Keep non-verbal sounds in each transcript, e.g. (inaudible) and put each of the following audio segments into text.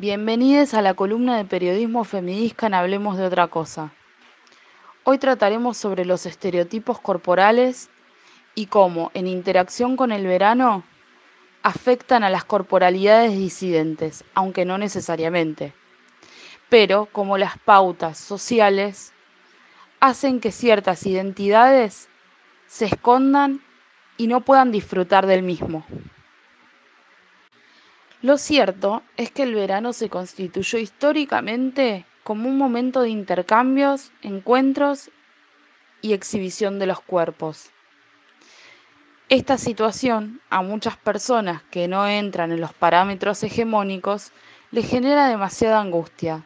Bienvenidos a la columna de periodismo feminista en Hablemos de otra cosa. Hoy trataremos sobre los estereotipos corporales y cómo, en interacción con el verano, afectan a las corporalidades disidentes, aunque no necesariamente. Pero como las pautas sociales hacen que ciertas identidades se escondan y no puedan disfrutar del mismo. Lo cierto es que el verano se constituyó históricamente como un momento de intercambios, encuentros y exhibición de los cuerpos. Esta situación a muchas personas que no entran en los parámetros hegemónicos les genera demasiada angustia.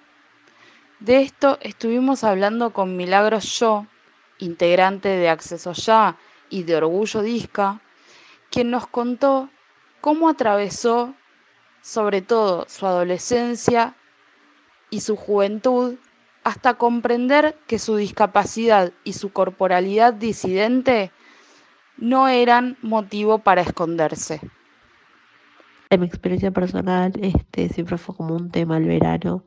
De esto estuvimos hablando con Milagros Yo, integrante de Acceso Ya y de Orgullo Disca, quien nos contó cómo atravesó sobre todo su adolescencia y su juventud, hasta comprender que su discapacidad y su corporalidad disidente no eran motivo para esconderse. En mi experiencia personal, este siempre fue como un tema el verano,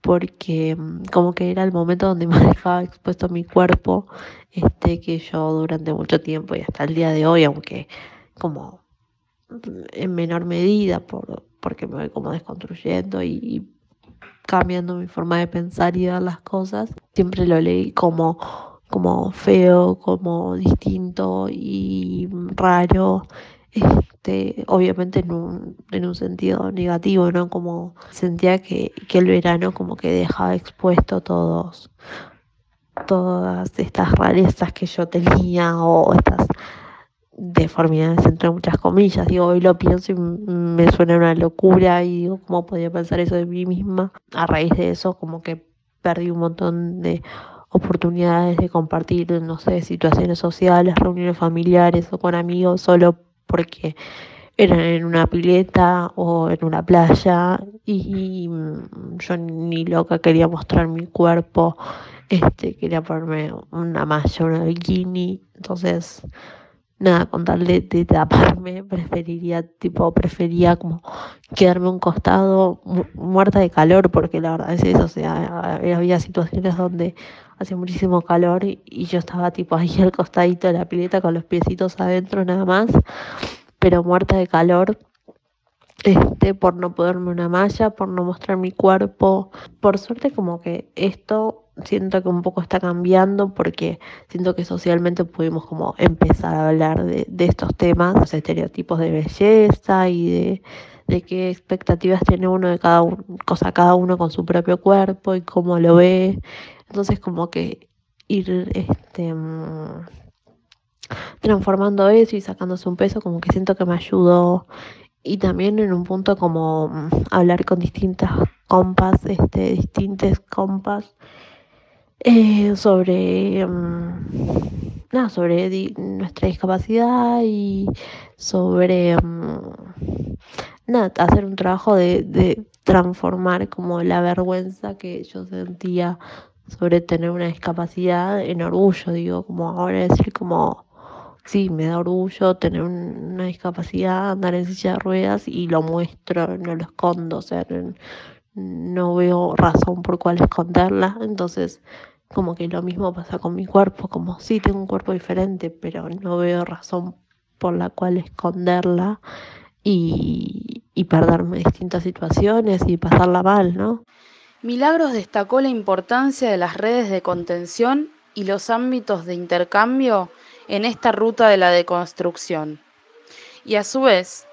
porque mm, como que era el momento donde (laughs) más dejaba expuesto mi cuerpo, este que yo durante mucho tiempo y hasta el día de hoy, aunque como en menor medida por, porque me voy como desconstruyendo y, cambiando mi forma de pensar y ver las cosas. Siempre lo leí como, como feo, como distinto y raro. Este, obviamente en un, en un sentido negativo, ¿no? Como sentía que, que el verano como que dejaba expuesto todos, todas estas rarezas que yo tenía o estas deformidades entre muchas comillas. Digo, hoy lo pienso y me suena una locura y digo, ¿cómo podía pensar eso de mí misma? A raíz de eso, como que perdí un montón de oportunidades de compartir, no sé, situaciones sociales, reuniones familiares o con amigos, solo porque eran en una pileta o en una playa y yo ni loca quería mostrar mi cuerpo, este, quería ponerme una malla, una bikini, entonces nada, con tal de, taparme, (laughs) preferiría, tipo, prefería como quedarme un costado muerta de calor, porque la verdad es eso, o sea, había situaciones donde hacía muchísimo calor y, yo estaba tipo ahí al costadito de la pileta con los piecitos adentro nada más, pero muerta de calor. Este, por no ponerme una malla, por no mostrar mi cuerpo. Por suerte como que esto siento que un poco está cambiando porque siento que socialmente pudimos como empezar a hablar de, estos temas, los estereotipos de belleza y de, qué expectativas tiene uno de cada cosa, cada uno con su propio cuerpo y cómo lo ve. Entonces como que ir este mm, transformando eso y sacándose un peso, como que siento que me ayudó. Y también en un punto como mm, hablar con distintas compas, este, distintas compas eh, sobre, mm, nada, sobre nuestra discapacidad y sobre mm, nada, hacer un trabajo de, de transformar como la vergüenza que yo sentía sobre tener una discapacidad en orgullo, digo, como ahora decir como, sí, me da orgullo tener una discapacidad, andar en silla de ruedas y lo muestro, no lo escondo, o sea, no veo razón por cuál esconderla, entonces como que lo mismo pasa con mi cuerpo, como sí tengo un cuerpo diferente, pero no veo razón por la cual esconderla y, y perderme distintas situaciones y pasarla mal, ¿no? Milagros destacó la importancia de las redes de contención y los ámbitos de intercambio en esta ruta de la deconstrucción. Y a su vez,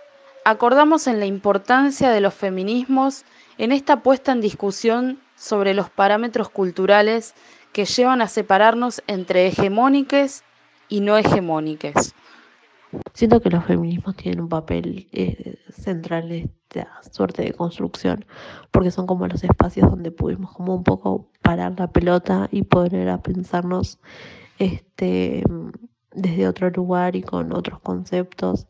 acordamos en la importancia de los feminismos en esta puesta en discusión sobre los parámetros culturales que llevan a separarnos entre hegemónicas y no hegemónicas. Siento que los feminismos tienen un papel eh, central en esta suerte de construcción, porque son como los espacios donde pudimos como un poco parar la pelota y poder a pensarnos este, desde otro lugar y con otros conceptos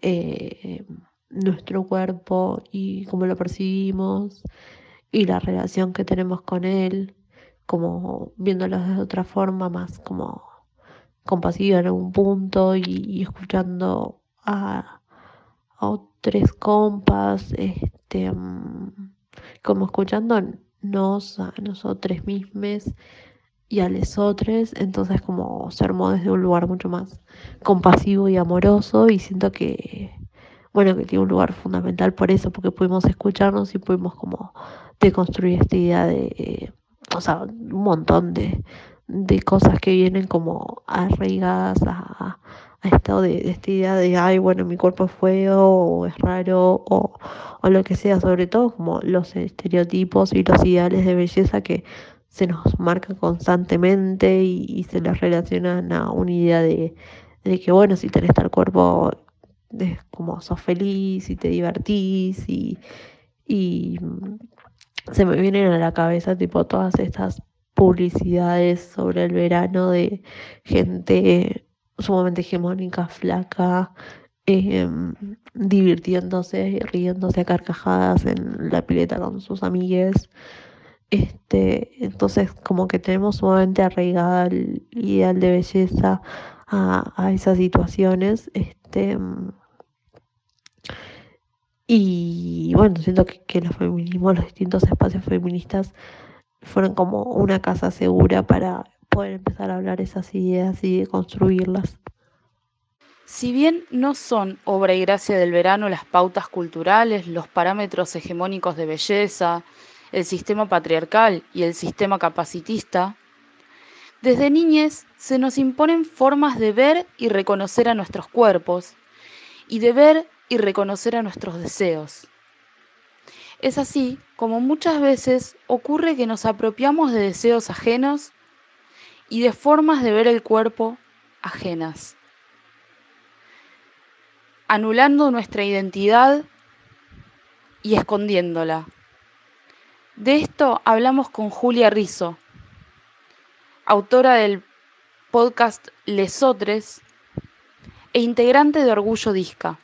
eh, nuestro cuerpo y cómo lo percibimos y la relación que tenemos con él como viéndolos de otra forma, más como compasiva en algún punto y, escuchando a, a, compas, este, mm, como escuchándonos a nosotros mismos y a otros, entonces como se armó desde un lugar mucho más compasivo y amoroso y siento que, bueno, que tiene un lugar fundamental por eso, porque pudimos escucharnos y pudimos como deconstruir esta idea de, o sea, un montón de, de cosas que vienen como arraigadas a, a de, esta idea de, ay, bueno, mi cuerpo es feo o es raro o, o lo que sea, sobre todo como los estereotipos y los ideales de belleza que se nos marcan constantemente y, se les relacionan a una idea de, que, bueno, si tenés tal cuerpo, es como sos feliz y te divertís y, y se me vienen a la cabeza tipo todas estas publicidades sobre el verano de gente sumamente hegemónica, flaca, eh, divirtiéndose, riéndose a carcajadas en la pileta con sus amigues. Este, entonces, como que tenemos sumamente arraigada el ideal de belleza a, esas situaciones. Este, y bueno, siento que, que los feminismos, los distintos espacios feministas fueron como una casa segura para poder empezar a hablar esas ideas y construirlas. Si bien no son obra y gracia del verano las pautas culturales, los parámetros hegemónicos de belleza, el sistema patriarcal y el sistema capacitista, desde niñez se nos imponen formas de ver y reconocer a nuestros cuerpos y de ver y reconocer a nuestros deseos. Es así como muchas veces ocurre que nos apropiamos de deseos ajenos y de formas de ver el cuerpo ajenas, anulando nuestra identidad y escondiéndola. De esto hablamos con Julia Rizzo, autora del podcast Lesotres e integrante de Orgullo Disca.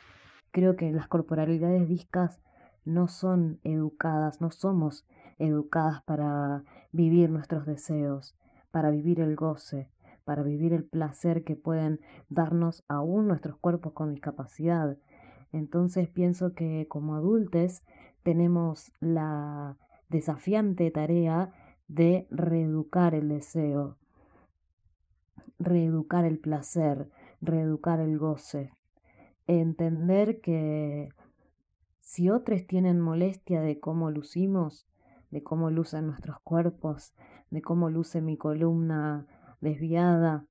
Creo que las corporalidades discas no son educadas, no somos educadas para vivir nuestros deseos, para vivir el goce, para vivir el placer que pueden darnos aún nuestros cuerpos con discapacidad. Entonces pienso que como adultos tenemos la desafiante tarea de reeducar el deseo, reeducar el placer, reeducar el goce, entender que si otros tienen molestia de cómo lucimos, de cómo lucen nuestros cuerpos, de cómo luce mi columna desviada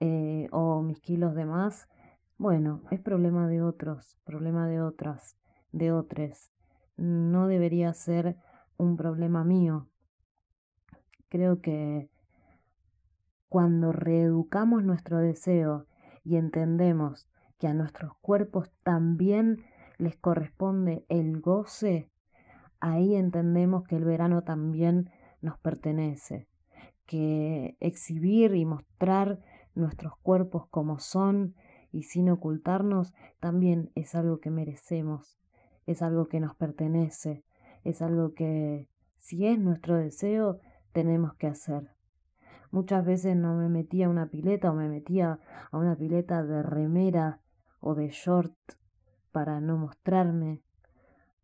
eh, o mis kilos de más, bueno, es problema de otros, problema de otras, de otros. No debería ser un problema mío. Creo que cuando reeducamos nuestro deseo y entendemos que a nuestros cuerpos también les corresponde el goce, ahí entendemos que el verano también nos pertenece, que exhibir y mostrar nuestros cuerpos como son y sin ocultarnos también es algo que merecemos, es algo que nos pertenece, es algo que si es nuestro deseo tenemos que hacer. Muchas veces no me metía a una pileta o me metía a una pileta de remera o de short para no mostrarme,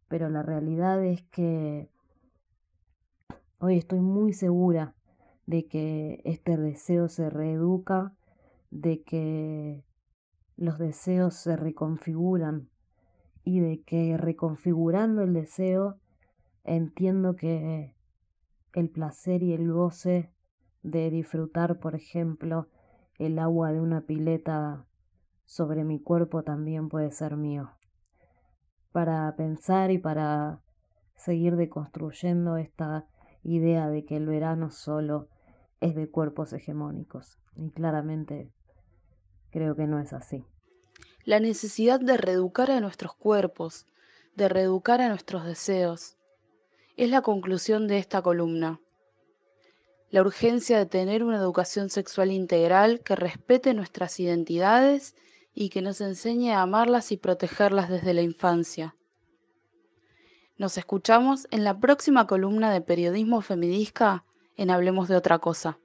pero la realidad es que hoy estoy muy segura de que este deseo se reeduca, de que los deseos se reconfiguran y de que reconfigurando el deseo entiendo que el placer y el goce de disfrutar, por ejemplo, el agua de una pileta sobre mi cuerpo también puede ser mío. Para pensar y para seguir deconstruyendo esta idea de que el verano solo es de cuerpos hegemónicos. Y claramente creo que no es así. La necesidad de reeducar a nuestros cuerpos, de reeducar a nuestros deseos, es la conclusión de esta columna. La urgencia de tener una educación sexual integral que respete nuestras identidades y que nos enseñe a amarlas y protegerlas desde la infancia. Nos escuchamos en la próxima columna de Periodismo Feminista en Hablemos de otra cosa.